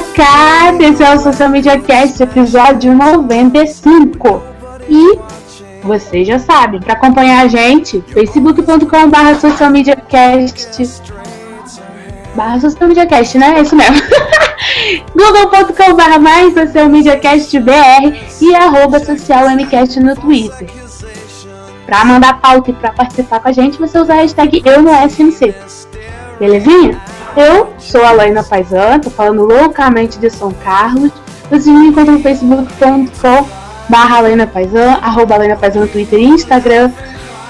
Macacada, esse é o Social Media Cast, episódio 95. E vocês já sabem, para acompanhar a gente, facebook.com.br socialmediacast barra socialmediacast, né? É isso mesmo. google.com.br mais socialmediacastbr e arroba socialmcast no Twitter. Pra mandar pauta e pra participar com a gente, você usa a hashtag eu no SMC. Belezinha? Eu sou a Laina Paisan, tô falando loucamente de São Carlos. Vocês me encontram no facebook.com barra Laina Paisan, arroba Laina Paisan no Twitter e Instagram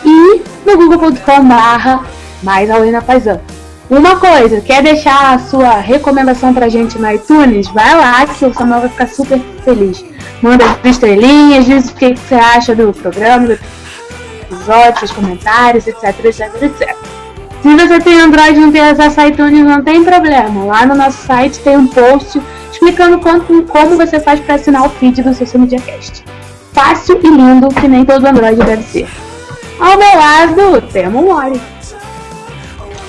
e no google.com barra mais a Laina Paisan. Uma coisa, quer deixar a sua recomendação pra gente no iTunes? Vai lá que o Samuel vai ficar super feliz. Manda as estrelinhas, diz o que você acha do programa, do episódio, os comentários, etc, etc, etc. Se você tem Android e não tem acesso a iTunes, não tem problema. Lá no nosso site tem um post explicando quanto- como você faz para assinar o feed do Social Media Cast. Fácil e lindo, que nem todo Android deve ser. Ao meu lado, temos Mori.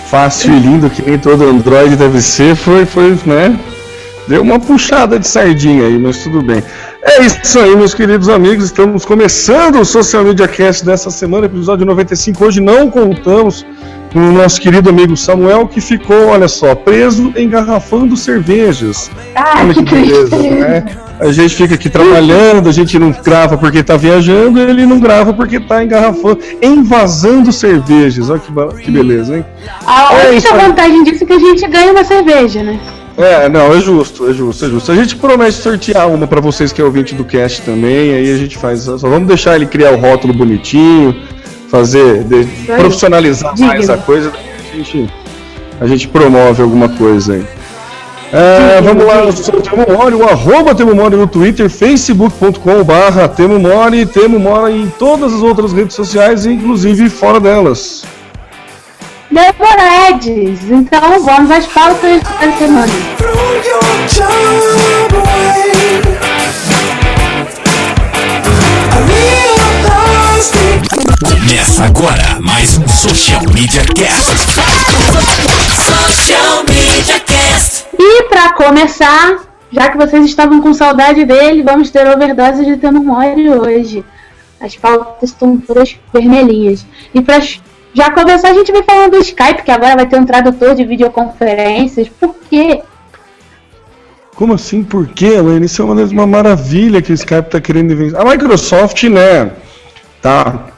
Fácil e lindo que nem todo Android deve ser, foi, foi, né? Deu uma puxada de sardinha aí, mas tudo bem. É isso aí, meus queridos amigos. Estamos começando o Social Media Cast dessa semana, episódio 95. Hoje não contamos com o nosso querido amigo Samuel, que ficou, olha só, preso engarrafando cervejas. Ah, Olha que que beleza, né? A gente fica aqui trabalhando, a gente não grava porque tá viajando, ele não grava porque tá engarrafando, envasando cervejas. Olha que, que beleza, hein? A É única vantagem disso é que a gente ganha uma cerveja, né? É, não, é justo, é justo, é justo. A gente promete sortear uma pra vocês que é ouvinte do cast também, aí a gente faz. Só vamos deixar ele criar o rótulo bonitinho, fazer, de- profissionalizar mais Digno. a coisa, a gente, a gente promove alguma coisa aí. É, vamos lá, eu sou o Temo Mori, o arroba Temo Mori no Twitter, facebook.com barra Temo Mori, Temo Mori em todas as outras redes sociais, inclusive fora delas. Demoredes. Então vamos às pautas da semana. Começa agora mais um Social Media Cast. Social Media Cast. E pra começar, já que vocês estavam com saudade dele, vamos ter overdose de Temo Mori hoje. As pautas estão todas vermelhinhas. E pra já começar, a gente vai falando do Skype, que agora vai ter um tradutor de videoconferências. Por quê? Como assim? Por quê, Elaine? Isso é uma, uma maravilha que o Skype tá querendo inventar. A Microsoft, né, tá,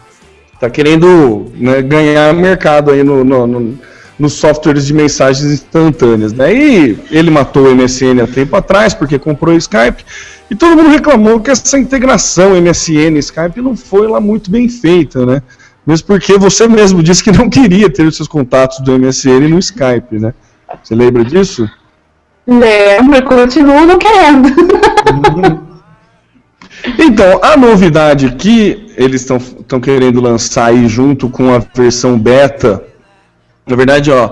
tá querendo né, ganhar mercado aí no, no, no- nos softwares de mensagens instantâneas, né? E ele matou o MSN há tempo atrás porque comprou o Skype e todo mundo reclamou que essa integração MSN e Skype não foi lá muito bem feita, né? Mesmo porque você mesmo disse que não queria ter os seus contatos do MSN no Skype, né? Você lembra disso? Lembro, continuo não querendo. Então, a novidade que eles estão querendo lançar aí junto com a versão beta, na verdade, ó,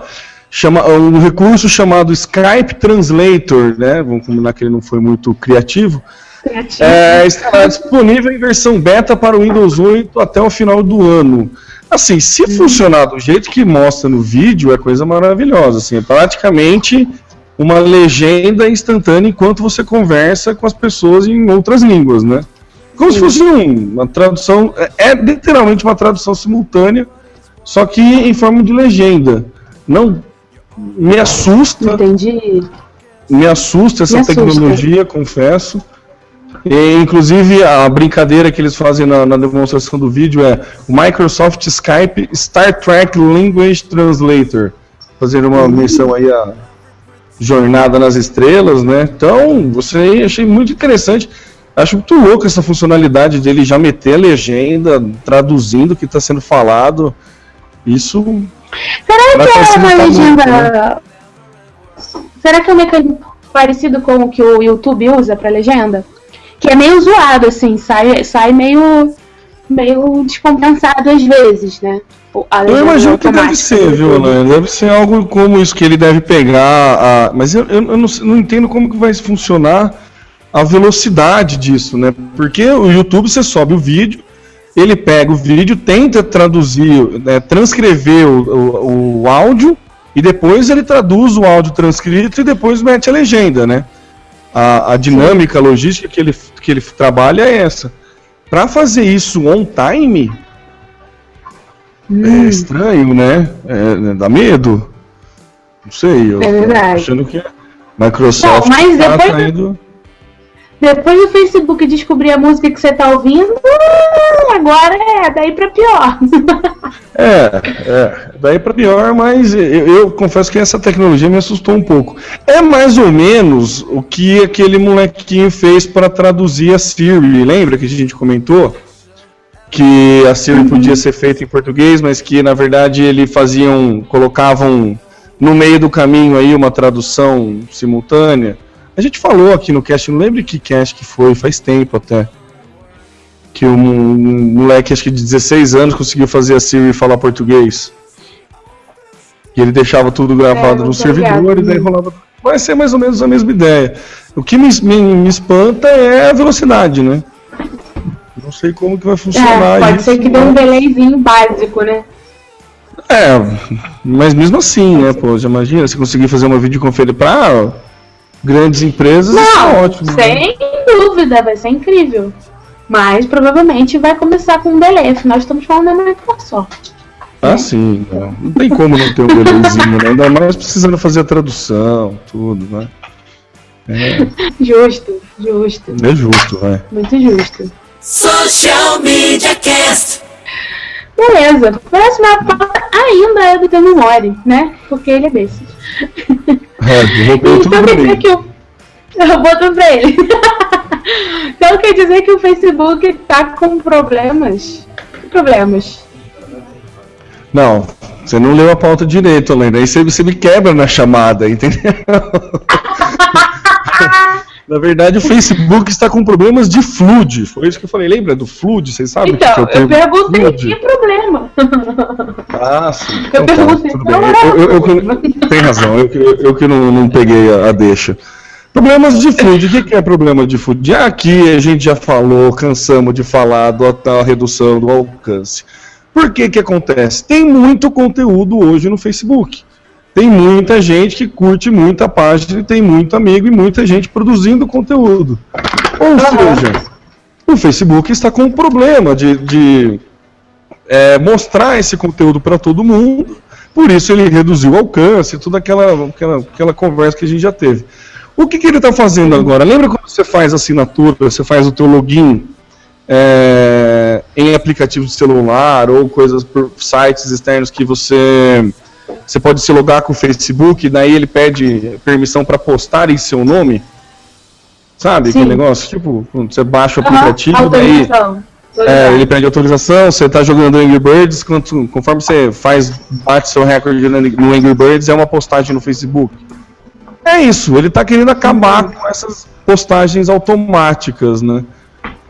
chama um recurso chamado Skype Translator, né? Vamos combinar que ele não foi muito criativo. É, estará disponível em versão beta para o Windows 8 até o final do ano. Assim, se funcionar do jeito que mostra no vídeo, é coisa maravilhosa. Assim, é praticamente uma legenda instantânea enquanto você conversa com as pessoas em outras línguas, né? Como se fosse um- uma tradução. É, é literalmente uma tradução simultânea, só que em forma de legenda. Não me assusta, Entendi. me assusta essa Me assusta. tecnologia, confesso. E, inclusive, a brincadeira que eles fazem na, na demonstração do vídeo é o Microsoft Skype Star Trek Language Translator. Fazendo uma missão aí a Jornada nas Estrelas, né? Então, você achei muito interessante. Acho muito louco essa funcionalidade dele já meter a legenda, traduzindo o que está sendo falado. Isso Será que é uma legenda. muito, né? Será que é um mecanismo parecido com o que o YouTube usa pra legenda? Que é meio zoado, assim, sai, sai meio, meio descompensado às vezes, né? Eu imagino que deve ser, do viu. Alain? Deve ser algo como isso que ele deve pegar. a- Mas eu, eu- não, não entendo como que vai funcionar a velocidade disso, né? Porque o YouTube você sobe o vídeo, ele pega o vídeo, tenta traduzir, né, transcrever o, o- o áudio e depois ele traduz o áudio transcrito e depois mete a legenda, né? A, a dinâmica, a logística que ele, que ele trabalha é essa. Para fazer isso on time, Hum. é estranho, né? É, né, dá medo. Não sei, eu É verdade. achando que Microsoft Não, mas tá depois- Depois do Facebook descobrir a música que você tá ouvindo, hum, agora é daí pra pior. É, é, daí pra pior, mas eu, eu confesso que essa tecnologia me assustou um pouco. É mais ou menos o que aquele molequinho fez para traduzir a Siri, lembra que a gente comentou? Que a Siri podia ser feita em português, mas que na verdade ele faziam, colocavam no meio do caminho aí uma tradução simultânea. A gente falou aqui no cast, não lembro que cast que foi, faz tempo até. Que um, um moleque, acho que de 16 anos, conseguiu fazer a Siri falar português. E ele deixava tudo gravado tô servidor e daí rolava. Vai ser mais ou menos a mesma ideia. O que me, me, me espanta é a velocidade, né? Não sei como que vai funcionar É, pode isso. ser que dê um delayzinho básico, né? É, mas mesmo assim, né, pô, já imagina, se conseguir fazer uma videoconferência pra grandes empresas, é Não, ótimo. né? sem dúvida, vai ser incrível. Mas provavelmente vai começar com um delay, afinal estamos falando da Microsoft. Ah, sim, não, não tem como não ter um delayzinho, né? Ainda mais precisando fazer a tradução, tudo, né? Justo, justo, É justo, né? muito justo. Social Media Cast. Beleza, próxima pauta ainda é do Temo Mori, né? Porque ele é desses. É, tudo Então pra mim. que o. Eu boto pra ele. então quer dizer que o Facebook tá com problemas. Problemas. Não, você não leu a pauta direito, Além. Aí você, você me quebra na chamada, entendeu? Na verdade, o Facebook está com problemas de flood. Foi isso que eu falei. Lembra do flood? Vocês sabem o que é Então, eu perguntei que problema. Ah, sim. Eu Então tá, perguntei era Eu, eu, eu tem razão, eu, que- eu que não, não peguei a, a deixa. Problemas de food. O que, que é problema de food? Aqui a gente já falou, cansamos de falar do- da redução do alcance. Por que que acontece? Tem muito conteúdo hoje no Facebook. Tem muita gente que curte muita página, e tem muito amigo e muita gente produzindo conteúdo. Ou seja, o Facebook está com um problema de, de é, mostrar esse conteúdo para todo mundo. Por isso ele reduziu o alcance, toda aquela, aquela, aquela conversa que a gente já teve. O que, que ele está fazendo agora? Lembra quando você faz assinatura, você faz o teu login é, em aplicativos de celular ou coisas por sites externos que você você pode se logar com o Facebook, daí ele pede permissão para postar em seu nome? Sabe Sim. aquele negócio? Tipo, quando você baixa o aplicativo, daí autorização. Tô é, ele pede autorização, você tá jogando Angry Birds, quanto- conforme você faz, bate seu recorde no Angry Birds, é uma postagem no Facebook. É isso, ele tá querendo acabar com essas postagens automáticas, né?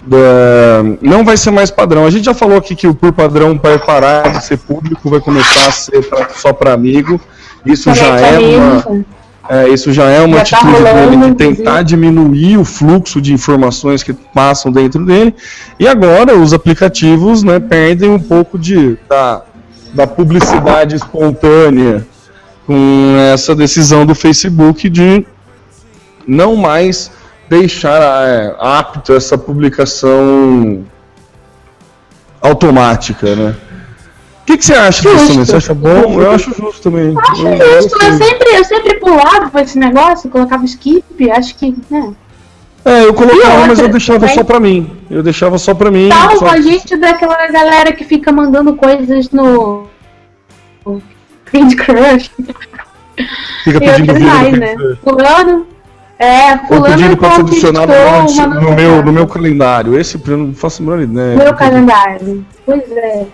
Da- não vai ser mais padrão. A gente já falou aqui que o por padrão vai parar de ser público, vai começar a ser pra- só para amigo. Isso já é uma. É, isso já é uma Já tá atitude rolando, dele de tentar inclusive. diminuir o fluxo de informações que passam dentro dele. E agora os aplicativos né, perdem um pouco de, da, da publicidade espontânea com essa decisão do Facebook de não mais deixar é, apto essa publicação automática, né? O que, que você acha disso, Justo. né? Você acha bom? Eu acho justo também. Acho Eu justo, eu sempre, eu sempre pulava pra esse negócio, colocava skip, acho que, né. É, eu colocava, outra, mas eu deixava também- só pra mim. Eu deixava só pra mim. Salva só- a gente daquela galera que fica mandando coisas no. no Candy Crush. Fica Eu pedindo vídeo mais, né? Fulano. É, Eu fulano pedindo pra ser adicionado conquistou no, no meu, no meu calendário. Esse eu não faço a menor ideia. Meu calendário. Pois é.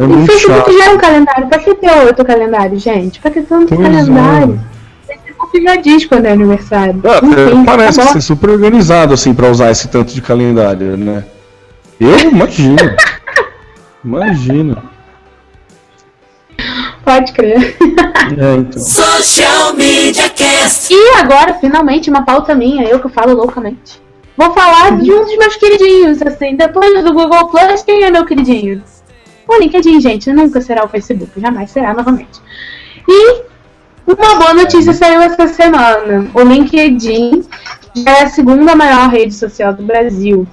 É o muito Facebook chato. já é um calendário. Pra que ter outro calendário, gente? Pra que tanto Pois é. calendário? O Facebook já diz quando é aniversário. Ah, Enfim, é, parece tá que você é super organizado assim pra usar esse tanto de calendário, né? Eu imagino. imagino. Pode crer. É, então. Social Media Cast. E agora, finalmente, uma pauta minha, eu que falo loucamente. Vou falar de um dos meus queridinhos, assim, depois do Google Plus, quem é meu queridinho? O LinkedIn, gente, nunca será o Facebook, jamais será novamente. E uma boa notícia saiu essa semana. O LinkedIn já é a segunda maior rede social do Brasil.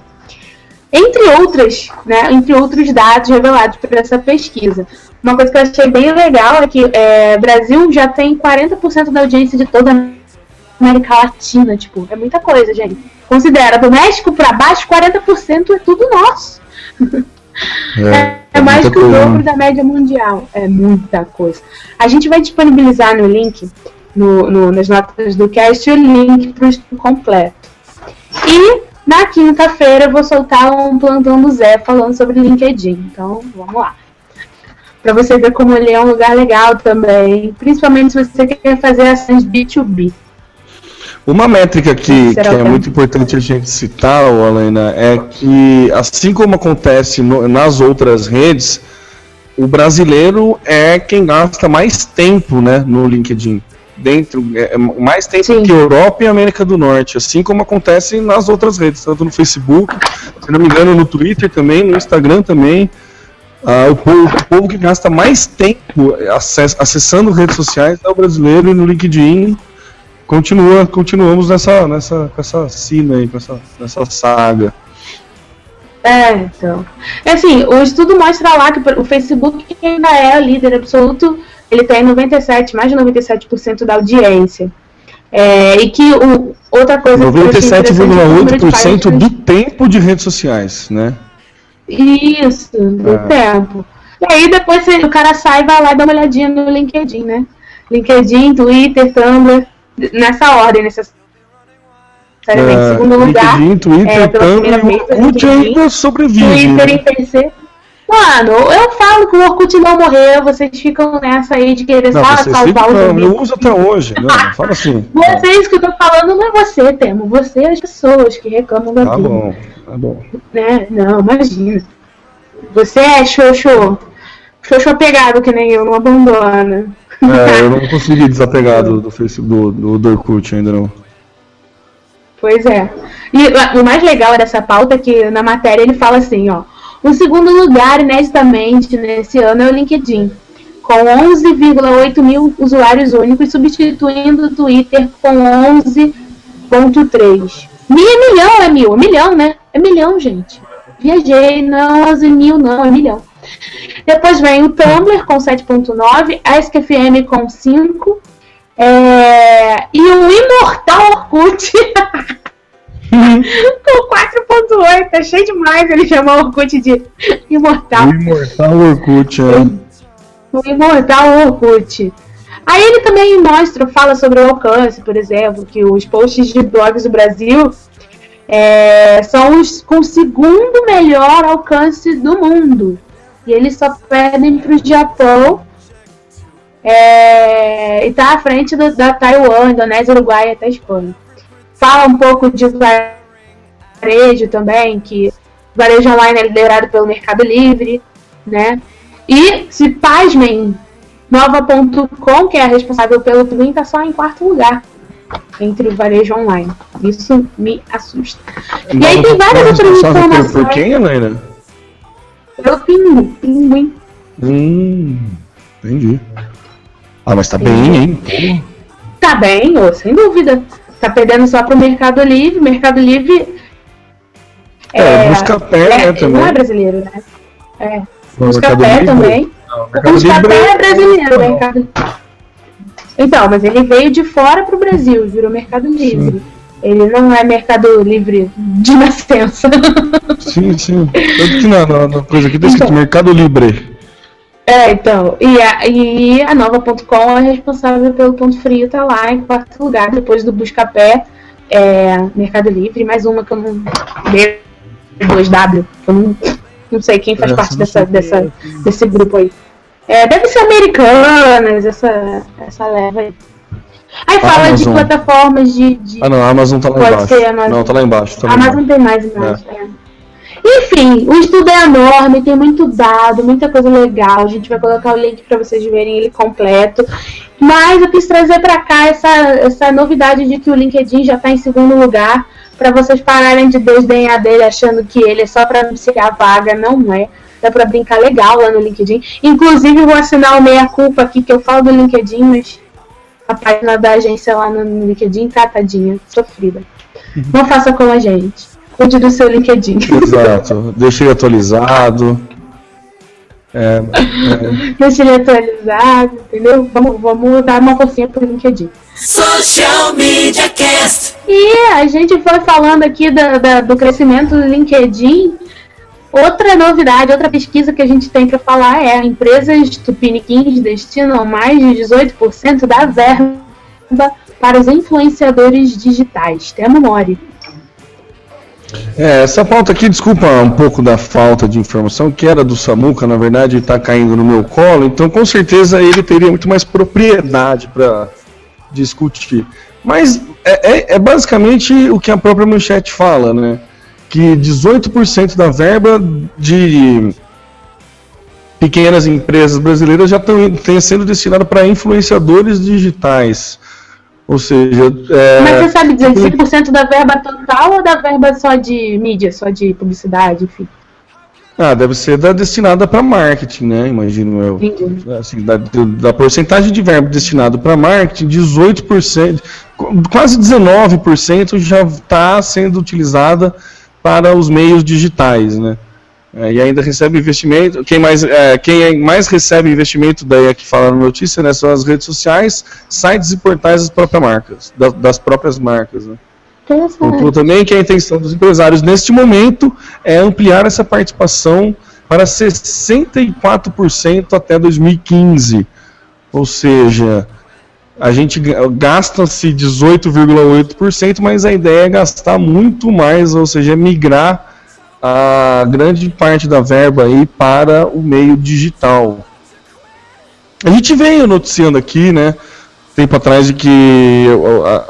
Entre outras, né, entre outros dados revelados por essa pesquisa. Uma coisa que eu achei bem legal é que é, Brasil já tem 40% da audiência de toda a América Latina, tipo, é muita coisa, gente. Considera, do México pra baixo, 40% é tudo nosso. É, é mais muita que o dobro né? da média mundial. É muita coisa. A gente vai disponibilizar no link, no, no- nas notas do cast, o link para o estudo completo. E na quinta-feira eu vou soltar um plantão do Zé falando sobre LinkedIn. Então, vamos lá. Pra você ver como ele é um lugar legal também. Principalmente se você quer fazer ações B2B. Uma métrica que, que é muito importante a gente citar, Alena, é que, assim como acontece no- nas outras redes, o brasileiro é quem gasta mais tempo né, no LinkedIn. Dentro, é, é mais tempo Sim. que Europa e América do Norte, assim como acontece nas outras redes, tanto no Facebook, se não me engano, no Twitter também, no Instagram também. Ah, o, povo, o povo que gasta mais tempo acess- acessando redes sociais é o brasileiro e no LinkedIn continua, continuamos nessa, nessa, com essa sina aí, com essa, nessa saga. É, então. É Assim, o estudo mostra lá que o Facebook ainda é o líder absoluto, ele tem 97, mais de 97% da audiência. É, e que o, outra coisa que eu achei interessante é o número de 97,8% páginas- do tempo de redes sociais, né? Isso, do É. tempo. E aí depois o cara sai e vai lá e dá uma olhadinha no LinkedIn, né? LinkedIn, Twitter, Tumblr, nessa ordem, necessariamente. É, Segundo lugar, LinkedIn, Twitter, é, pela Tumblr primeira o vez, Orkut ainda sobrevive. Twitter em né? terceiro. Mano, eu falo que o Orkut não morreu, vocês ficam nessa aí de querer Não, só salvar os não, amigos. eu uso até hoje, né? Fala assim. Vocês que eu tô falando não é você, Temo. Você é as pessoas que reclamam da Tá vida. bom, tá bom. Né? Não, imagina. Você é xoxô. Xoxô pegado que nem eu, não abandona. É, eu não consegui desapegar do, do Facebook, do, do, do Orkut ainda não. Pois é. E o mais legal dessa pauta é que na matéria ele fala assim, ó. O segundo lugar, ineditamente, nesse ano é o LinkedIn, com 11,8 mil usuários únicos, substituindo o Twitter com 11,3. Mil é milhão, é mil, é milhão, né? É milhão, gente. Viajei, não, 11 mil, não, é milhão. Depois vem o Tumblr com 7.9, a SKFM com 5, é, e o imortal Orkut com 4.8, é cheio demais ele chamar o Orkut de imortal. O imortal Orkut, é. O imortal Orkut. Aí ele também mostra, fala sobre o alcance, por exemplo, que os posts de blogs do Brasil é, são os com o segundo melhor alcance do mundo. E eles só perdem para o Japão é, e tá à frente do- da Taiwan, Indonésia, Uruguai e até Espanha. Fala um pouco de varejo também, que varejo online é liderado pelo Mercado Livre, né? E se pasmem, Nova.com, que é responsável pelo Twin, tá só em quarto lugar entre o varejo online. Isso me assusta. E aí tem várias outras informações. Por quem, Helena? Pelo Pingo, Pinguim. Hum, entendi. Ah, mas tá bem, hein? Pô. Tá bem, ô, sem dúvida. Tá perdendo só pro Mercado Livre. Mercado Livre. É, Buscapé, né, também. Não é brasileiro, né? É. No Buscapé Mercado Livre. também. Não, O Mercado Buscapé Livre- é brasileiro, Mercado Então, mas ele veio de fora pro Brasil, virou Mercado Livre. Ele não é Mercado Livre de nascença. Sim, sim. Tanto que na, na- na coisa aqui tá escrito Então. Mercado Livre. É, então. E a, e a nova.com é responsável pelo ponto frio, tá lá em quarto lugar, depois do Buscapé, é, Mercado Livre, mais uma que eu não. B2W, que eu não, não sei quem faz Essa parte dessa, dessa, desse grupo aí. É, deve ser americanas, essa, essa leva aí. Aí fala de Amazon. plataformas de. de Ah não, a Amazon tá lá Pode embaixo. ser Amazon. Não, tá lá embaixo. Tá a Amazon embaixo. tem mais imagem. é. Enfim, o estudo é enorme, tem muito dado, muita coisa legal. A gente vai colocar o link para vocês verem ele completo. Mas eu quis trazer para cá essa, essa novidade de que o LinkedIn já está em segundo lugar, para vocês pararem de desdenhar dele achando que ele é só para anunciar a vaga. Não é. Dá para brincar legal lá no LinkedIn. Inclusive, vou assinar o meia-culpa aqui, que eu falo do LinkedIn, mas a página da agência lá no LinkedIn tá tadinha, sofrida. Não faça como a gente. Cuide do seu LinkedIn. Exato. Deixa ele atualizado. É, Deixa ele atualizado, entendeu? Vamos, vamos dar uma forcinha pro LinkedIn. Social Media Cast. E a gente foi falando aqui da- da- do crescimento do LinkedIn. Outra novidade, outra pesquisa que a gente tem para falar é empresas tupiniquins destinam mais de 18% da verba para os influenciadores digitais. Temo Mori. É, essa pauta aqui, desculpa um pouco da falta de informação, que era do Samuca, na verdade está caindo no meu colo, então com certeza ele teria muito mais propriedade para discutir. Mas é, é- é basicamente o que a própria manchete fala, né? Que 18% da verba de pequenas empresas brasileiras já estão sendo destinada para influenciadores digitais. Ou seja, é, Mas você sabe dizer 5% da verba total ou da verba só de mídia, só de publicidade, enfim? Ah, deve ser da destinada para marketing, né? Imagino eu. Entendi. Assim, da, da porcentagem de verbo destinado para marketing, 18%, qu- quase 19% já está sendo utilizada para os meios digitais, né? É, e ainda recebe investimento. Quem mais, é, quem é- mais recebe investimento, daí é que fala na notícia, né, são as redes sociais, sites e portais das próprias marcas, da- das próprias marcas. Né? Pontua Interessante. também que a intenção dos empresários neste momento é ampliar essa participação para 64% até 2015. Ou seja, a gente ga- gasta-se 18,8%, mas a ideia é gastar muito mais, ou seja, migrar a grande parte da verba aí para o meio digital. A gente veio noticiando aqui, né, tempo atrás, de que a,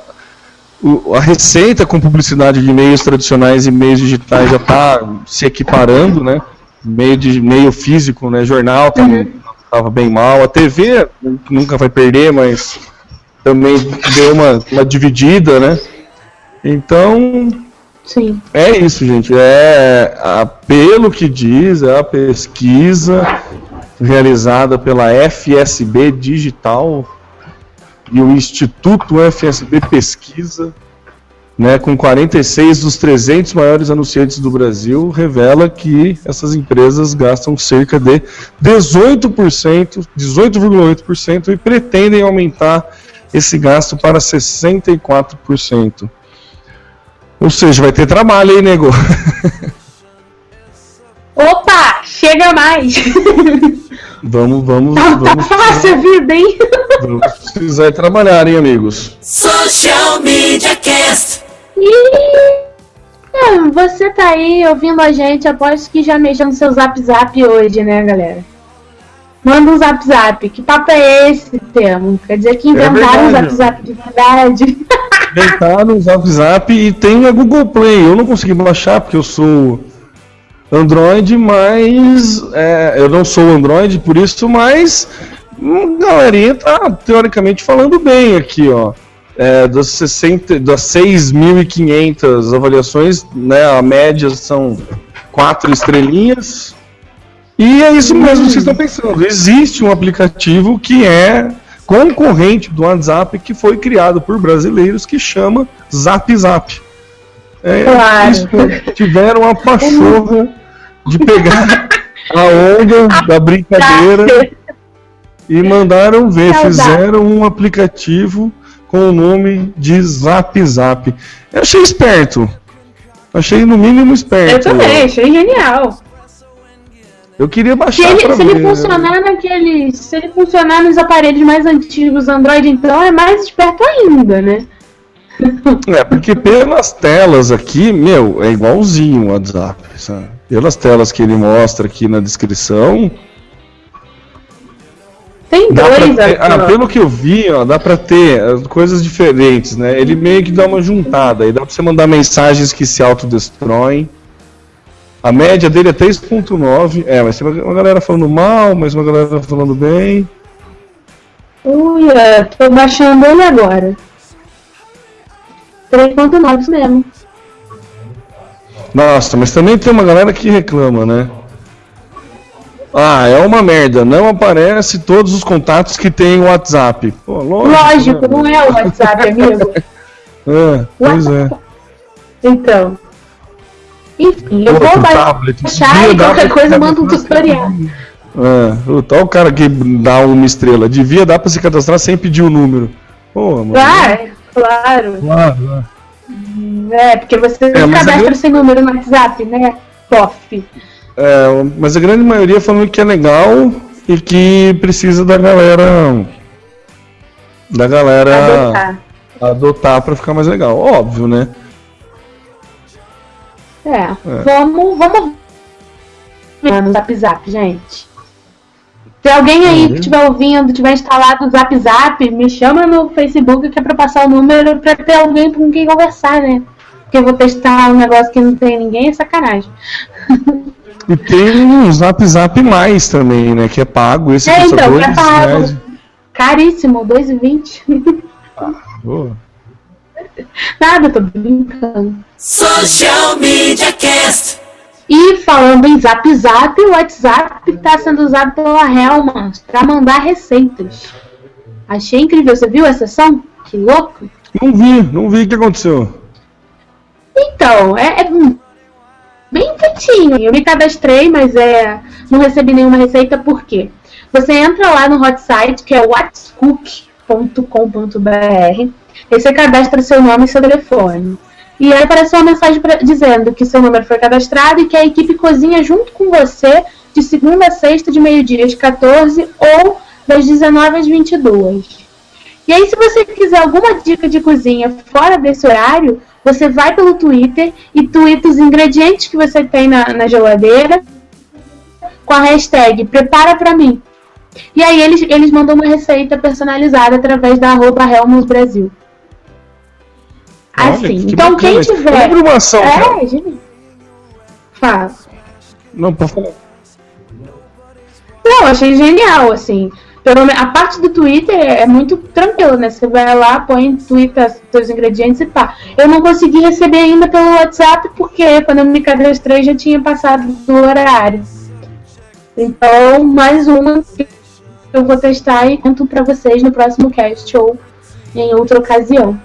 o- a receita com publicidade de meios tradicionais e meios digitais já está se equiparando, né? Meio de meio físico, né? Jornal estava bem mal, a TV nunca vai perder, mas também deu uma, uma dividida, né? Então Sim. é isso, gente. É a- pelo que diz é a pesquisa realizada pela FSB Digital e o Instituto FSB Pesquisa, né, com 46 dos 300 maiores anunciantes do Brasil, revela que essas empresas gastam cerca de 18%, 18,8% e pretendem aumentar esse gasto para 64%. Ou seja, vai ter trabalho aí, nego. Opa! Chega mais! Vamos, vamos, Tá, tá vamos, fácil a vida, hein? vamos precisar trabalhar, hein, amigos. Social Media Cast. E você tá aí ouvindo a gente, aposto que já mexeu no seu zap zap hoje, né, galera? Manda um zap zap. Que papo é esse, Temo? Quer dizer que inventaram o zap verdade. zap de verdade? Deitar no Zap Zap e tem a Google Play. Eu não consegui baixar porque eu sou Android, mas é, eu não sou Android por isso, mas hum, galerinha tá teoricamente falando bem aqui, ó. É, das, 60, das 6.500 avaliações, né, a média são quatro estrelinhas. E é isso mesmo que vocês estão pensando. Existe um aplicativo que é concorrente do WhatsApp que foi criado por brasileiros que chama Zap Zap. É, Claro. tiveram a pachorra de pegar a onda da brincadeira e mandaram ver, Saudade. fizeram um aplicativo com o nome de Zap Zap. Eu achei esperto. Achei no mínimo Eu esperto. também, achei genial. Eu queria Se baixar ele, se ele ver. né? funcionar naqueles. Se ele funcionar nos aparelhos mais antigos Android, então é mais esperto ainda, né? É, porque pelas telas aqui, meu, é igualzinho o WhatsApp, sabe? Pelas telas que ele mostra aqui na descrição, Tem dois ter, aqui. ah, pelo que eu vi, ó, dá pra ter eh, coisas diferentes, né? Ele meio que dá uma juntada, aí dá pra você mandar mensagens que se autodestroem. A média dele é 3.9, é, mas tem uma galera falando mal, mas uma galera falando bem. Uia, tô baixando ele agora. 3.9 isso mesmo. Nossa, mas também tem uma galera que reclama, né? Ah, é uma merda, não aparece todos os contatos que tem o WhatsApp. Pô, lógico, Lógico, né? não é o WhatsApp, amigo. É, pois é. Então. Enfim, eu vou baixar e qualquer coisa manda um tutorial. É, o tal cara que dá uma estrela, devia dar pra se cadastrar sem pedir o número. Pô, mano. Ah, claro. Claro, É, porque você É, cadastra sem número no WhatsApp, né? Pof. É, mas a grande maioria falando que é legal e que precisa da galera. Da galera Adotar. adotar pra ficar mais legal. Óbvio, né? É. Vamos, vamos ver no Zap Zap, gente. Se alguém aí Uhum. que estiver ouvindo, tiver instalado o Zap Zap, me chama no Facebook que é pra passar o número pra ter alguém com quem conversar, né? Porque eu vou testar um negócio que não tem ninguém, é sacanagem. E tem um Zap Zap mais também, né? Que é pago. Esse É, então, é pago. reais. Caríssimo, 2,20. Pô, Nada, tô brincando. Social Media Cast. E falando em Zap Zap, o WhatsApp está sendo usado pela Hellmann's para mandar receitas. Achei incrível. Você viu essa ação? Que louco. Não vi, não vi o que aconteceu. Então, é, é bem quietinho. Eu me cadastrei, mas é, não recebi nenhuma receita, por quê? Você entra lá no hot site, que é whatscook.com.br, e você cadastra seu nome e seu telefone. E aí aparece uma mensagem pra- dizendo que seu número foi cadastrado e que a equipe cozinha junto com você de segunda a sexta, de meio-dia às 14 ou das 19 às 22. E aí, se você quiser alguma dica de cozinha fora desse horário, você vai pelo Twitter e twitta os ingredientes que você tem na, na geladeira com a hashtag Prepara Mim. E aí eles, eles mandam uma receita personalizada através da arroba Helmut Brasil. Assim, que então quem tiver... Eu lembro uma ação. É, gente. Fala. Não, pode falar. Não, achei genial, assim. Pelo a parte do Twitter é muito tranquila, né? Você vai lá, põe, twitta seus ingredientes e pá. Eu não consegui receber ainda pelo WhatsApp, porque quando eu me cadastrei já tinha passado do horário. Então, mais uma que eu vou testar e conto pra vocês no próximo cast ou em outra ocasião.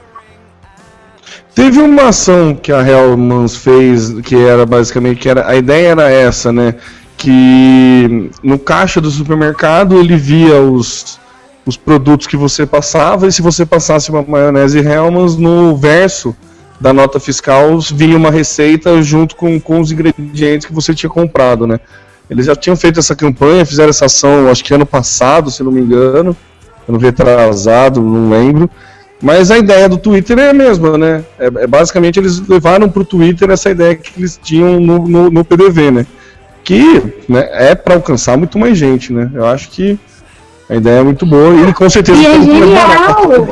Teve uma ação que a Hellmans fez, que era basicamente, que era, a ideia era essa, né? Que no caixa do supermercado ele via os, os produtos que você passava, e se você passasse uma maionese Hellmans, no verso da nota fiscal vinha uma receita junto com, com os ingredientes que você tinha comprado, né? Eles já tinham feito essa campanha, fizeram essa ação, acho que ano passado, se não me engano, ano retrasado, não lembro. Mas a ideia do Twitter é a mesma, né? É, é basicamente eles levaram para o Twitter essa ideia que eles tinham no, no, no PDV, né? Que né, é para alcançar muito mais gente, né? Eu acho que a ideia é muito boa e com certeza E é genial!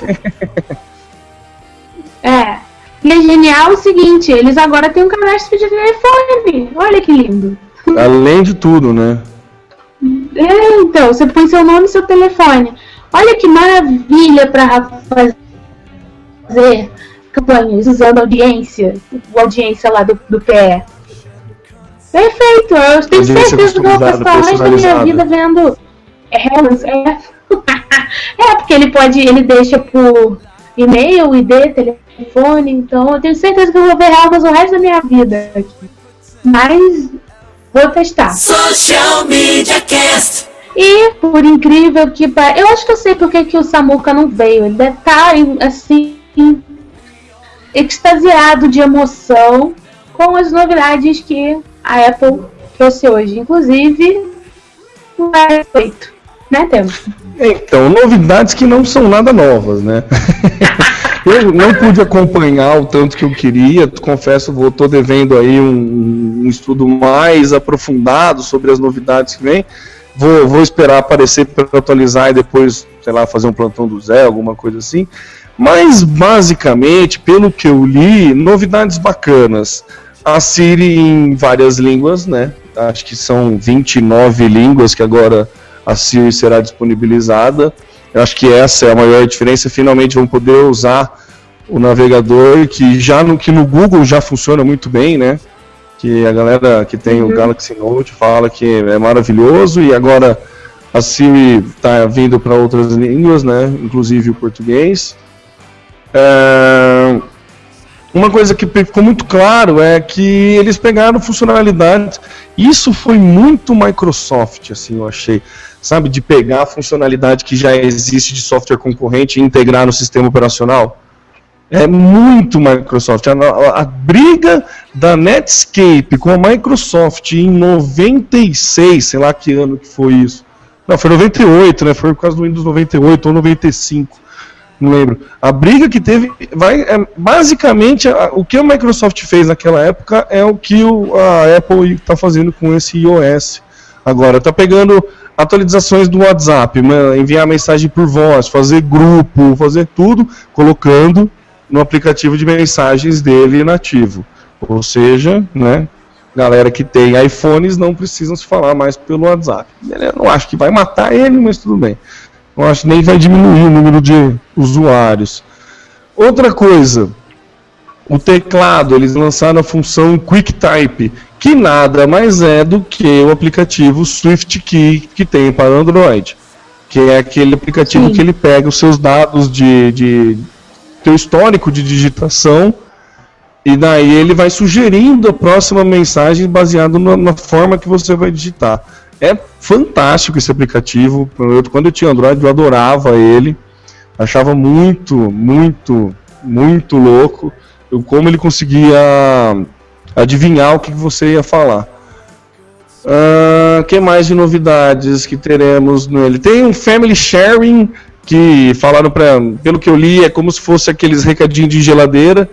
é. E é genial o seguinte, eles agora têm um cadastro de telefone. Olha que lindo. Além de tudo, né? É, então, você põe seu nome e seu telefone. Olha que maravilha para fazer campanhas usando audiência, a audiência lá do, do PE. Perfeito, eu tenho Audiência certeza que eu vou passar o resto da minha vida vendo. É, é. é, porque ele pode, ele deixa por e-mail, ID, telefone, então eu tenho certeza que eu vou ver Helgas o resto da minha vida aqui. Mas vou testar. Social Media Cast. E, por incrível que pareça, eu acho que eu sei porque que o Samuka não veio. Ele deve estar, assim, extasiado de emoção com as novidades que a Apple trouxe hoje. Inclusive, o feito, né, Temos? Então, novidades que não são nada novas, né? eu não pude acompanhar o tanto que eu queria, confesso, vou tô devendo aí um, um estudo mais aprofundado sobre as novidades que vem. Vou, vou esperar aparecer para atualizar e depois, sei lá, fazer um plantão do Zé, alguma coisa assim. Mas, basicamente, pelo que eu li, novidades bacanas. A Siri em várias línguas, né? Acho que são 29 línguas que agora a Siri será disponibilizada. Eu acho que essa é a maior diferença. Finalmente vão poder usar o navegador que já no, que no Google já funciona muito bem, né? Que a galera que tem uhum. o Galaxy Note fala que é maravilhoso e agora a Siri está vindo para outras línguas, né? Inclusive o português. É... Uma coisa que ficou muito claro é que eles pegaram funcionalidades. Isso foi muito Microsoft, assim, eu achei. Sabe, de pegar a funcionalidade que já existe de software concorrente e integrar no sistema operacional. É muito Microsoft. A, a, a, briga da Netscape com a Microsoft em 96, sei lá que ano que foi isso. Não, foi 98, né? Foi por causa do Windows 98 ou 95 não lembro. A briga que teve vai é, basicamente a, o que a Microsoft fez naquela época é o que o, a Apple está fazendo com esse iOS. Agora está pegando atualizações do WhatsApp, enviar mensagem por voz, fazer grupo, fazer tudo, colocando no aplicativo de mensagens dele nativo. Ou seja, né, galera que tem iPhones não precisam se falar mais pelo WhatsApp. Eu não acho que vai matar ele, mas tudo bem eu acho que nem vai diminuir o número de usuários. Outra coisa, o teclado, eles lançaram a função QuickType, que nada mais é do que o aplicativo SwiftKey que tem para Android, que é aquele aplicativo Sim. que ele pega os seus dados de, de teu histórico de digitação e daí ele vai sugerindo a próxima mensagem baseado na, na forma que você vai digitar. É fantástico esse aplicativo. Eu, quando eu tinha Android, eu adorava ele. Achava muito, muito, muito louco como ele conseguia adivinhar o que você ia falar. O uh, que mais de novidades que teremos nele? Tem um Family Sharing que falaram para, pelo que eu li, é como se fosse aqueles recadinhos de geladeira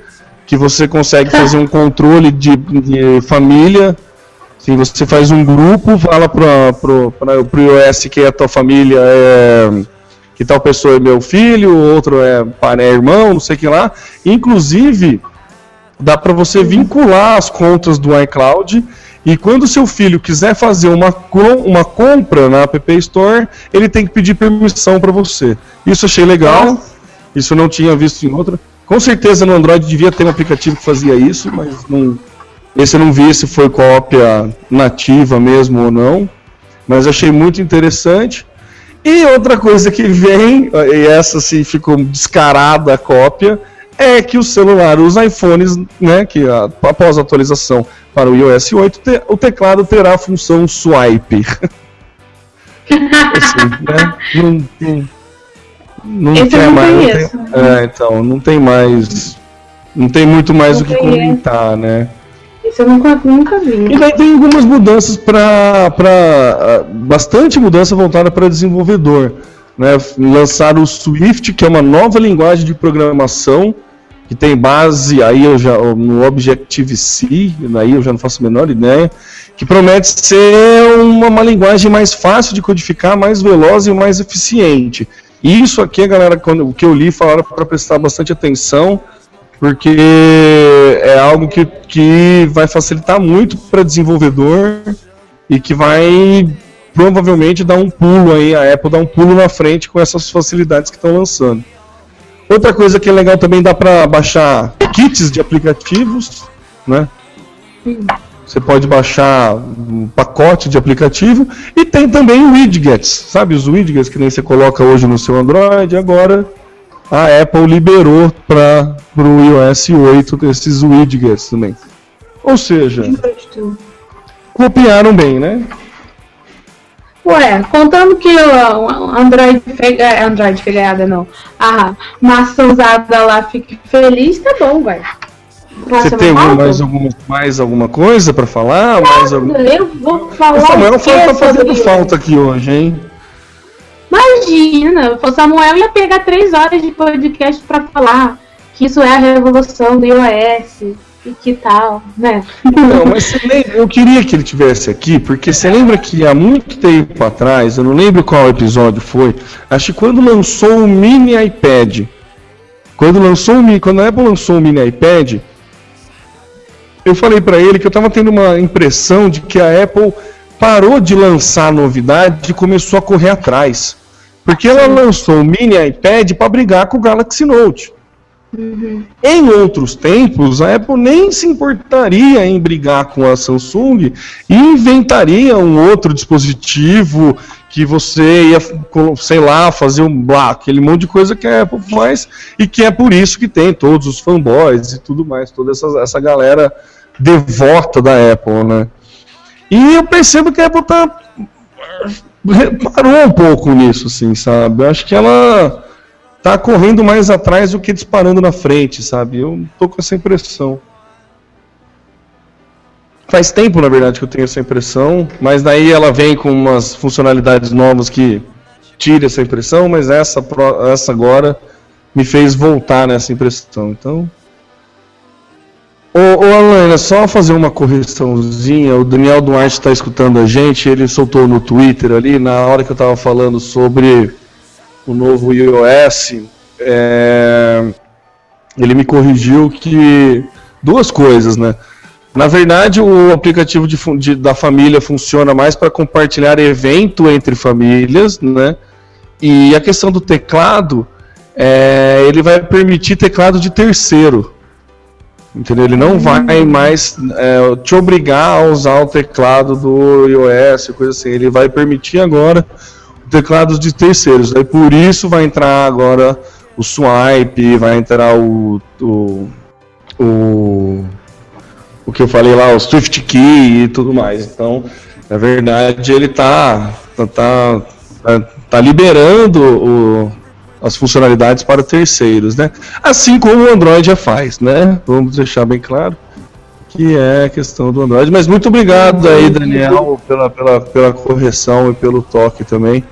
que você consegue fazer um controle de, de família Sim, você faz um grupo, fala para o iOS que é a tua família é que tal pessoa é meu filho, outro é, é irmão, não sei o que lá. Inclusive, dá para você vincular as contas do iCloud e quando seu filho quiser fazer uma, uma compra na App Store, ele tem que pedir permissão para você. Isso achei legal. Isso eu não tinha visto em outra. Com certeza no Android devia ter um aplicativo que fazia isso, mas não, esse eu não vi se foi cópia nativa mesmo ou não, mas achei muito interessante. E outra coisa que vem, e essa sim ficou descarada a cópia, é que o celular, os iPhones, né, que após a atualização para o iOS 8, te, o teclado terá a função swipe. assim, né? Não, não, não Esse tem mais. Não tem, é, então, não tem mais. Não tem muito mais o que comentar, né? Isso eu nunca, nunca vi. E daí tem algumas mudanças para. Ah, bastante mudança voltada para desenvolvedor. Né? Lançaram o Swift, que é uma nova linguagem de programação que tem base aí eu já, no Objective-C, aí eu já não faço a menor ideia, que promete ser uma, uma linguagem mais fácil de codificar, mais veloz e mais eficiente. Isso aqui, galera, quando, o que eu li, falaram para prestar bastante atenção, porque é algo que, que vai facilitar muito para desenvolvedor e que vai provavelmente dar um pulo aí, a Apple dá um pulo na frente com essas facilidades que estão lançando. Outra coisa que é legal também dá para baixar kits de aplicativos, né? Você pode baixar um pacote de aplicativo e tem também widgets, sabe os widgets que nem você coloca hoje no seu Android, agora a Apple liberou para o iOS 8 esses widgets também. Ou seja, copiaram bem, né? Ué, contando que o Android, é, Android fegada não, a maçã usada lá fique feliz, tá bom, vai. Você tem alguma, mais, alguma, mais alguma coisa para falar? mais algum... Eu vou falar. O Samuel tá fazendo falta aqui hoje, hein? Imagina, o Samuel ia pegar três horas de podcast para falar que isso é a revolução do iOS e que tal, né? Não, mas lembra, eu queria que ele tivesse aqui, porque você lembra que há muito tempo atrás, eu não lembro qual episódio foi, acho que quando lançou o mini iPad, quando lançou o quando a Apple lançou o mini iPad, eu falei para ele que eu estava tendo uma impressão de que a Apple parou de lançar novidade e começou a correr atrás. Porque ela lançou o mini iPad para brigar com o Galaxy Note. Uhum. Em outros tempos, a Apple nem se importaria em brigar com a Samsung e inventaria um outro dispositivo que você ia, sei lá, fazer um blá, aquele monte de coisa que a Apple faz e que é por isso que tem todos os fanboys e tudo mais, toda essa, essa galera devota da Apple, né? E eu percebo que a Apple tá parou um pouco nisso, assim, sabe? Eu acho que ela tá correndo mais atrás do que disparando na frente, sabe? Eu tô com essa impressão. Faz tempo, na verdade, que eu tenho essa impressão, mas daí ela vem com umas funcionalidades novas que tira essa impressão, mas essa, essa agora me fez voltar nessa impressão. Então, Ô, ô Alana, só fazer uma correçãozinha. O Daniel Duarte está escutando a gente. Ele soltou no Twitter ali, na hora que eu estava falando sobre o novo iOS. É... Ele me corrigiu que. Duas coisas, né? Na verdade, o aplicativo de, de, da família funciona mais para compartilhar evento entre famílias, né? E a questão do teclado, é, ele vai permitir teclado de terceiro. Entendeu? Ele não vai mais é, te obrigar a usar o teclado do iOS, coisa assim. Ele vai permitir agora teclados de terceiros. Aí por isso vai entrar agora o swipe, vai entrar o, o, o, o que eu falei lá, o Swift Key e tudo mais. Então, na verdade, ele tá, tá, tá, tá liberando o, as funcionalidades para terceiros, né? Assim como o Android já faz, né? Vamos deixar bem claro que é a questão do Android. Mas muito obrigado aí, Daniel, pela, pela, pela correção e pelo toque também.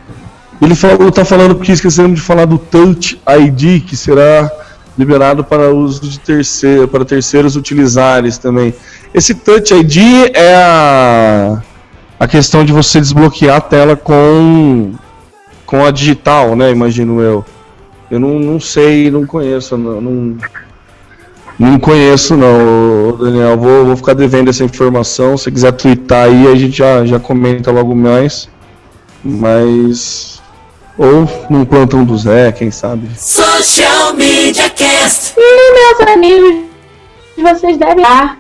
Ele falou, tá falando que esquecemos de falar do Touch ID, que será liberado para uso de terceiro, para terceiros utilizares também. Esse Touch ID é a, a questão de você desbloquear a tela com com a digital, né? Imagino eu. Eu não, não sei, não conheço, não, não, não conheço não, Daniel. Vou, vou ficar devendo essa informação. Se quiser twittar aí, a gente já, já comenta logo mais. Mas. Ou num plantão do Zé, quem sabe. Social Media Cast. E meus amigos, vocês devem estar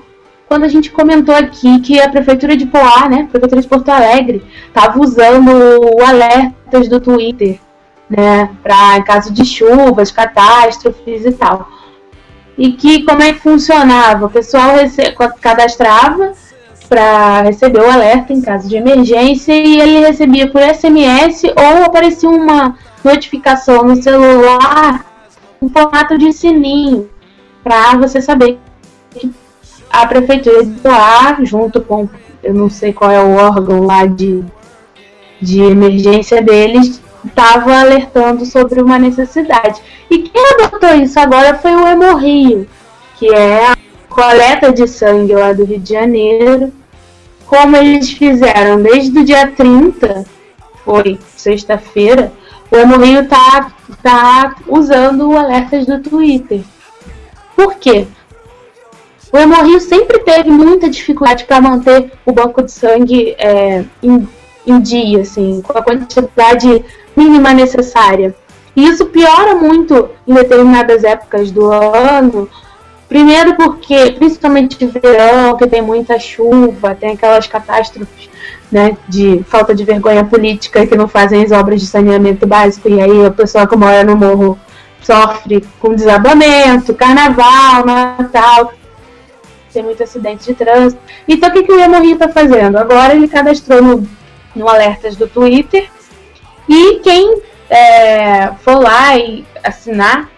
quando a gente comentou aqui que a prefeitura de Poá, né, a prefeitura de Porto Alegre, estava usando o alertas do Twitter né, para caso de chuvas, catástrofes e tal. E que como é que funcionava? O pessoal cadastrava para receber o alerta em caso de emergência e ele recebia por SMS ou aparecia uma notificação no celular em formato de sininho para você saber que a prefeitura de Poá, junto com eu não sei qual é o órgão lá de, de emergência deles, estava alertando sobre uma necessidade. E quem adotou isso agora foi o Hemorrio, que é a coleta de sangue lá do Rio de Janeiro. Como eles fizeram desde o dia 30, foi sexta-feira, o Hemorrio tá, tá usando alertas do Twitter. Por quê? O Hemorrio sempre teve muita dificuldade para manter o banco de sangue é, em, em dia, assim, com a quantidade mínima necessária. E isso piora muito em determinadas épocas do ano, Primeiro porque, principalmente de verão, que tem muita chuva, tem aquelas catástrofes né, de falta de vergonha política que não fazem as obras de saneamento básico, e aí a pessoa que mora no morro sofre com desabamento, carnaval, Natal, tem muito acidente de trânsito. Então o que, que o Emo está fazendo? Agora ele cadastrou no, no alertas do Twitter e quem é, for lá e assinar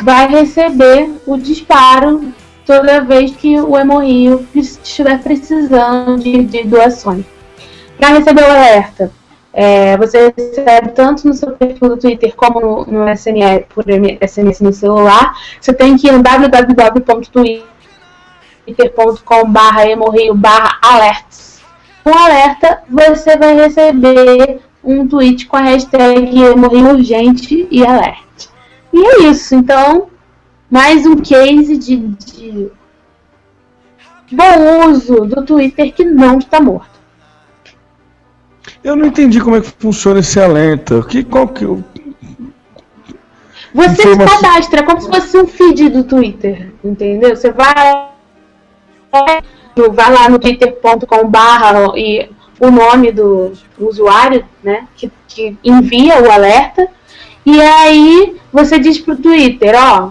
vai receber o disparo toda vez que o Hemorrio estiver precisando de, de doações. Para receber o alerta, é, você recebe tanto no seu perfil do Twitter como no, no SMS, por SMS no celular. Você tem que ir no www.twitter.com.br hemorrio/alerts. Com alerta, você vai receber um tweet com a hashtag urgente e alerte. E é isso. Então, mais um case de, de bom uso do Twitter que não está morto. Eu não entendi como é que funciona esse alerta. Que, qual que eu... Você Informação... se cadastra como se fosse um feed do Twitter, entendeu? Você vai, vai lá no twitter.com barra e o nome do usuário, né, que, que envia o alerta, e aí você diz pro Twitter, ó,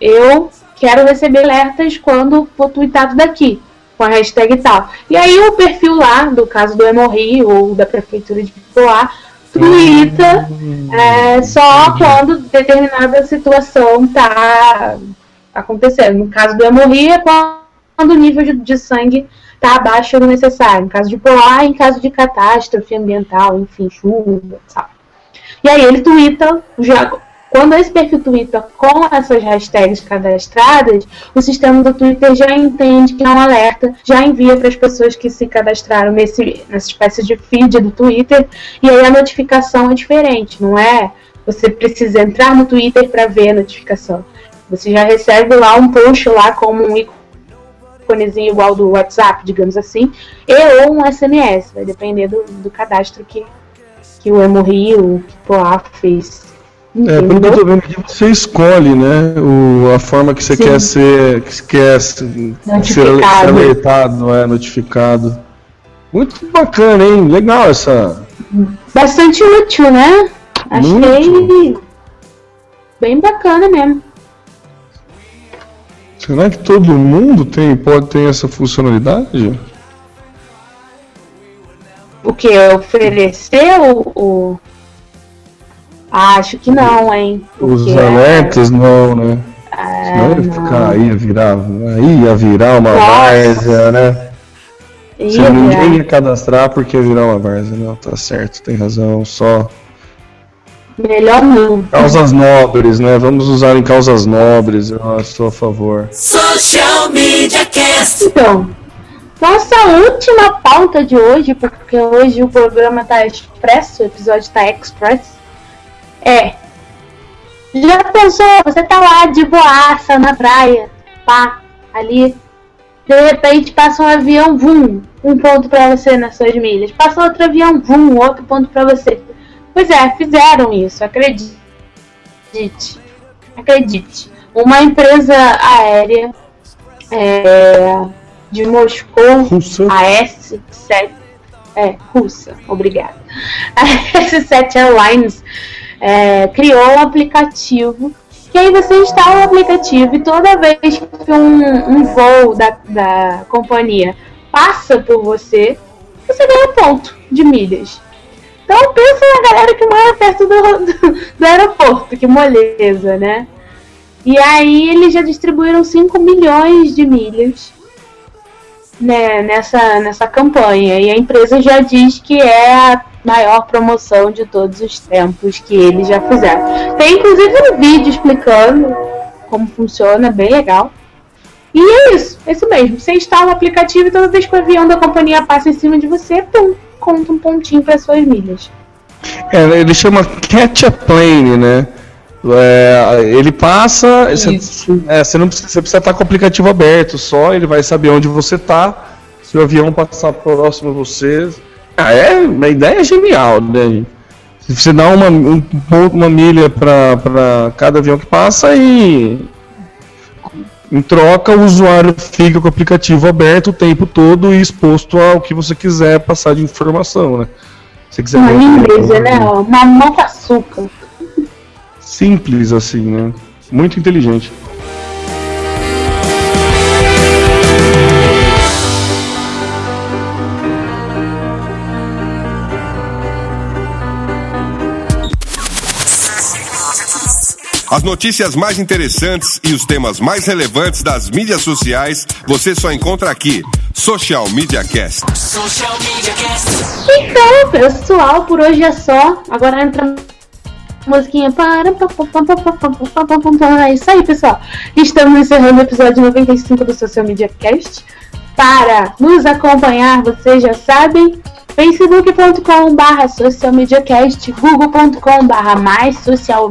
eu quero receber alertas quando for tweetado daqui, com a hashtag tal. E aí o perfil lá, do caso do Hemorri ou da Prefeitura de Poá, twitta é, só quando determinada situação tá acontecendo. No caso do Hemorri é quando o nível de, de sangue está abaixo do necessário. No caso de Poá, em caso de catástrofe ambiental, enfim, chuva, sabe? E aí ele twitta, já, quando esse perfil Twitter com essas hashtags cadastradas, o sistema do Twitter já entende que é um alerta, já envia para as pessoas que se cadastraram nesse, nessa espécie de feed do Twitter, e aí a notificação é diferente, não é? Você precisa entrar no Twitter para ver a notificação. Você já recebe lá um post lá como um íconezinho igual do WhatsApp, digamos assim, e ou um SMS, vai depender do, do cadastro que, que o Rio, que o Poa fez é, pelo que eu tô vendo aqui, você escolhe, né? O, a forma que você Sim. quer ser. Que quer ser, alertado, é? Notificado. Muito bacana, hein? Legal essa. Bastante útil, né? Achei Muito. bem bacana mesmo. Será que todo mundo tem, pode ter essa funcionalidade? O que? Oferecer o, o Acho que não, hein? Os alertas não, né? É, Senão ia ficar, ia virar, ia virar uma várzea, né? Se ninguém ia cadastrar porque ia virar uma várzea, não, tá certo, tem razão, só. Melhor não. Causas nobres, né? Vamos usar em causas nobres, eu estou a favor. Social Media Cast. Então, nossa última pauta de hoje, porque hoje o programa tá expresso, o episódio tá express é. Já pensou? Você tá lá de boaça na praia, pá, ali. De repente passa um avião, vum, um ponto para você nas suas milhas. Passa outro avião, vum, outro ponto para você. Pois é, fizeram isso, acredite. Acredite. Uma empresa aérea é, de Moscou, russa. a S7, é, russa, obrigada. A S7 Airlines é, criou um aplicativo que aí você instala o aplicativo e toda vez que um, um voo da, da companhia passa por você, você ganha ponto de milhas. Então pensa na galera que mora perto do, do, do aeroporto, que moleza, né? E aí eles já distribuíram 5 milhões de milhas né, nessa, nessa campanha. E a empresa já diz que é a maior promoção de todos os tempos que eles já fizeram. Tem inclusive um vídeo explicando como funciona, bem legal. E é isso, é isso mesmo. Você instala o aplicativo e toda vez que o avião da companhia passa em cima de você, pum, conta um pontinho para suas milhas. É, ele chama Catch a Plane, né? É, ele passa. Você, é, você, não precisa, você precisa estar com o aplicativo aberto só, ele vai saber onde você está. Se o avião passar próximo a você, ah, é, a ideia é genial, né? Você dá uma, um, uma milha para cada avião que passa e Em troca, o usuário fica com o aplicativo aberto o tempo todo e exposto ao que você quiser passar de informação, né? Se quiser uma lindeza, né? Uma mão com açúcar. Simples assim, né? Muito inteligente. As notícias mais interessantes e os temas mais relevantes das mídias sociais você só encontra aqui. Social Media Cast. Social Media Cast. Então, pessoal, por hoje é só. Agora entra musiquinha para. É isso aí, pessoal. Estamos encerrando o episódio 95 do Social Media Cast. Para nos acompanhar, vocês já sabem, facebook.com.br socialmediacast, google.com.br mais social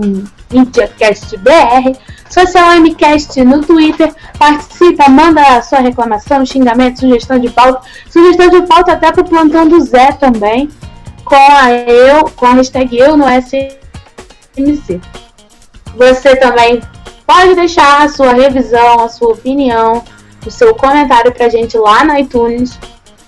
MediaCastBR, Social MCast no Twitter. Participa, manda a sua reclamação, xingamento, sugestão de pauta. Sugestão de pauta até pro plantão do Zé também. Com a eu, com a hashtag eu no SMC. Você também pode deixar a sua revisão, a sua opinião, o seu comentário pra gente lá no iTunes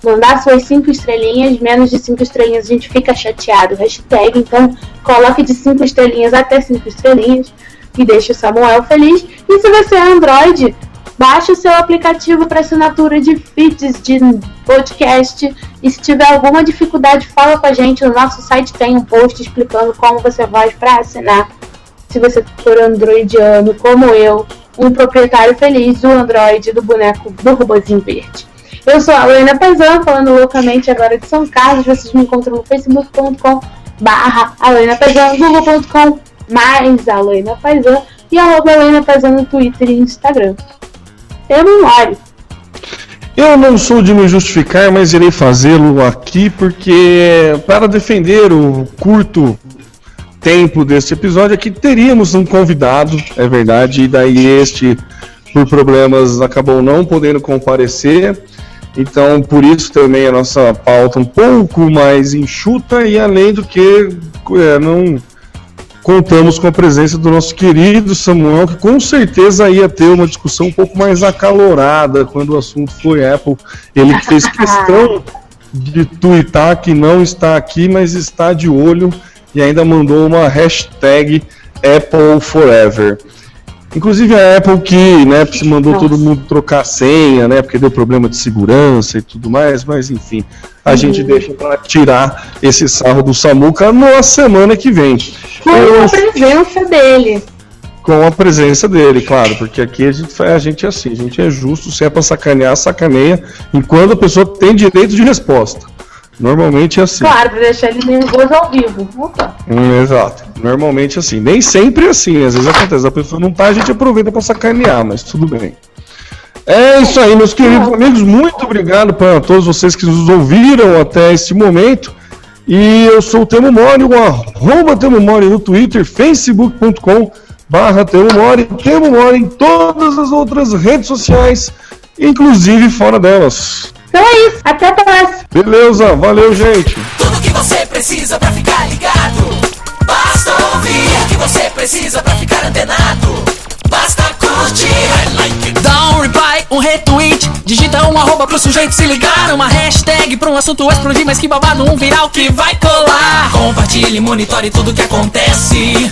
mandar suas cinco estrelinhas, menos de cinco estrelinhas a gente fica chateado. Hashtag, então coloque de cinco estrelinhas até cinco estrelinhas e deixe o Samuel feliz. E se você é Android, baixe o seu aplicativo para assinatura de feeds de podcast. E se tiver alguma dificuldade, fala com a gente. No nosso site tem um post explicando como você faz para assinar. Se você for androidiano, como eu, um proprietário feliz do Android do boneco do robôzinho verde. Eu sou a Luína Paisan, falando loucamente agora de São Carlos. Vocês me encontram no facebook.com barra Alena Paisan, google.com mais Alena Paisan e arroba Alena Paisan no Twitter e Instagram. Eu não olho. Eu não sou de me justificar, mas irei fazê-lo aqui porque para defender o curto tempo deste episódio aqui teríamos um convidado, é verdade, e daí este por problemas acabou não podendo comparecer. Então, por isso também a nossa pauta um pouco mais enxuta e além do que é, não contamos com a presença do nosso querido Samuel, que com certeza ia ter uma discussão um pouco mais acalorada quando o assunto foi Apple. Ele fez questão de twittar que não está aqui, mas está de olho e ainda mandou uma hashtag Apple Forever. Inclusive a Apple que, né, mandou Nossa. todo mundo trocar senha, né, porque deu problema de segurança e tudo mais, mas enfim, a uhum. gente deixa para tirar esse sarro do Samuca na semana que vem. Com Eu... a presença dele. Com a presença dele, claro, porque aqui a gente, a gente é assim, a gente é justo, se é para sacanear, sacaneia, enquanto a pessoa tem direito de resposta. Normalmente é assim. Claro, pra deixar ele nervoso ao vivo. Opa. Hum, exato. Normalmente é assim. Nem sempre é assim. Às vezes acontece. A pessoa não tá, a gente aproveita pra sacanear, mas tudo bem. É isso aí, meus queridos amigos. Muito obrigado para todos vocês que nos ouviram até este momento. E eu sou o Temo Mori, o arroba Temo Mori no Twitter, facebook.com barra Temo Mori, Temo Mori em todas as outras redes sociais, inclusive fora delas. Então é isso, até a próxima. Beleza, valeu, gente. Tudo que você precisa pra ficar ligado. Basta ouvir o que você precisa pra ficar antenado. Basta curtir. I like it. Dá um reply, um retweet. Digita um arroba pro sujeito se ligar. Uma hashtag pra um assunto explodir. Mas que babado, um viral que vai colar. Compartilhe, monitore tudo que acontece.